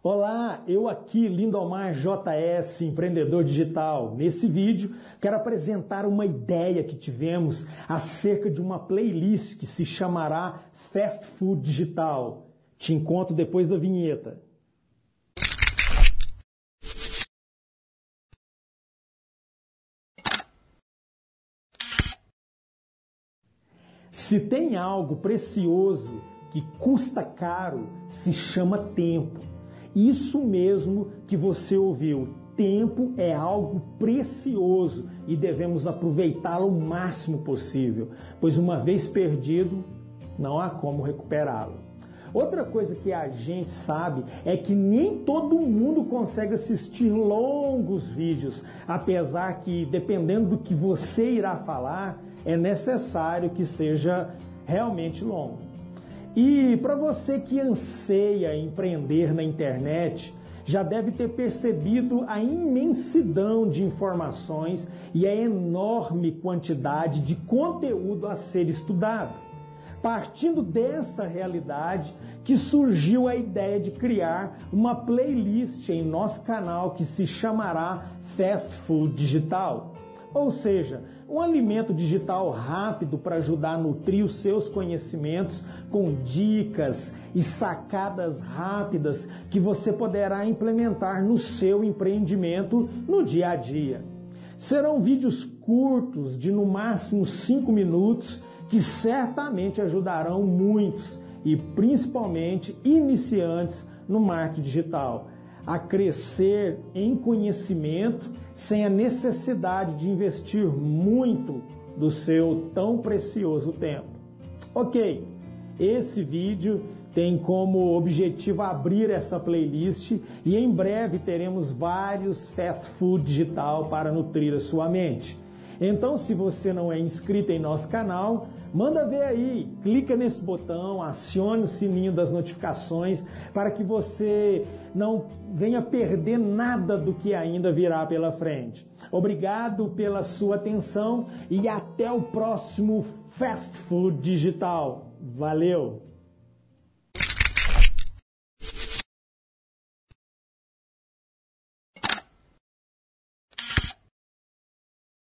Olá, eu aqui, Lindomar JS, empreendedor digital. Nesse vídeo, quero apresentar uma ideia que tivemos acerca de uma playlist que se chamará Fast Food Digital. Te encontro depois da vinheta. Se tem algo precioso que custa caro, se chama tempo. Isso mesmo que você ouviu. Tempo é algo precioso e devemos aproveitá-lo o máximo possível, pois uma vez perdido, não há como recuperá-lo. Outra coisa que a gente sabe é que nem todo mundo consegue assistir longos vídeos, apesar que, dependendo do que você irá falar, é necessário que seja realmente longo. E para você que anseia empreender na internet, já deve ter percebido a imensidão de informações e a enorme quantidade de conteúdo a ser estudado. Partindo dessa realidade que surgiu a ideia de criar uma playlist em nosso canal que se chamará Fast Food Digital. Ou seja, um alimento digital rápido para ajudar a nutrir os seus conhecimentos com dicas e sacadas rápidas que você poderá implementar no seu empreendimento no dia a dia. Serão vídeos curtos, de no máximo 5 minutos, que certamente ajudarão muitos e principalmente iniciantes no marketing digital a crescer em conhecimento sem a necessidade de investir muito do seu tão precioso tempo. Ok, esse vídeo tem como objetivo abrir essa playlist e em breve teremos vários fast food digital para nutrir a sua mente. Então, se você não é inscrito em nosso canal, manda ver aí, clica nesse botão, acione o sininho das notificações para que você não venha perder nada do que ainda virá pela frente. Obrigado pela sua atenção e até o próximo Fast Food Digital. Valeu!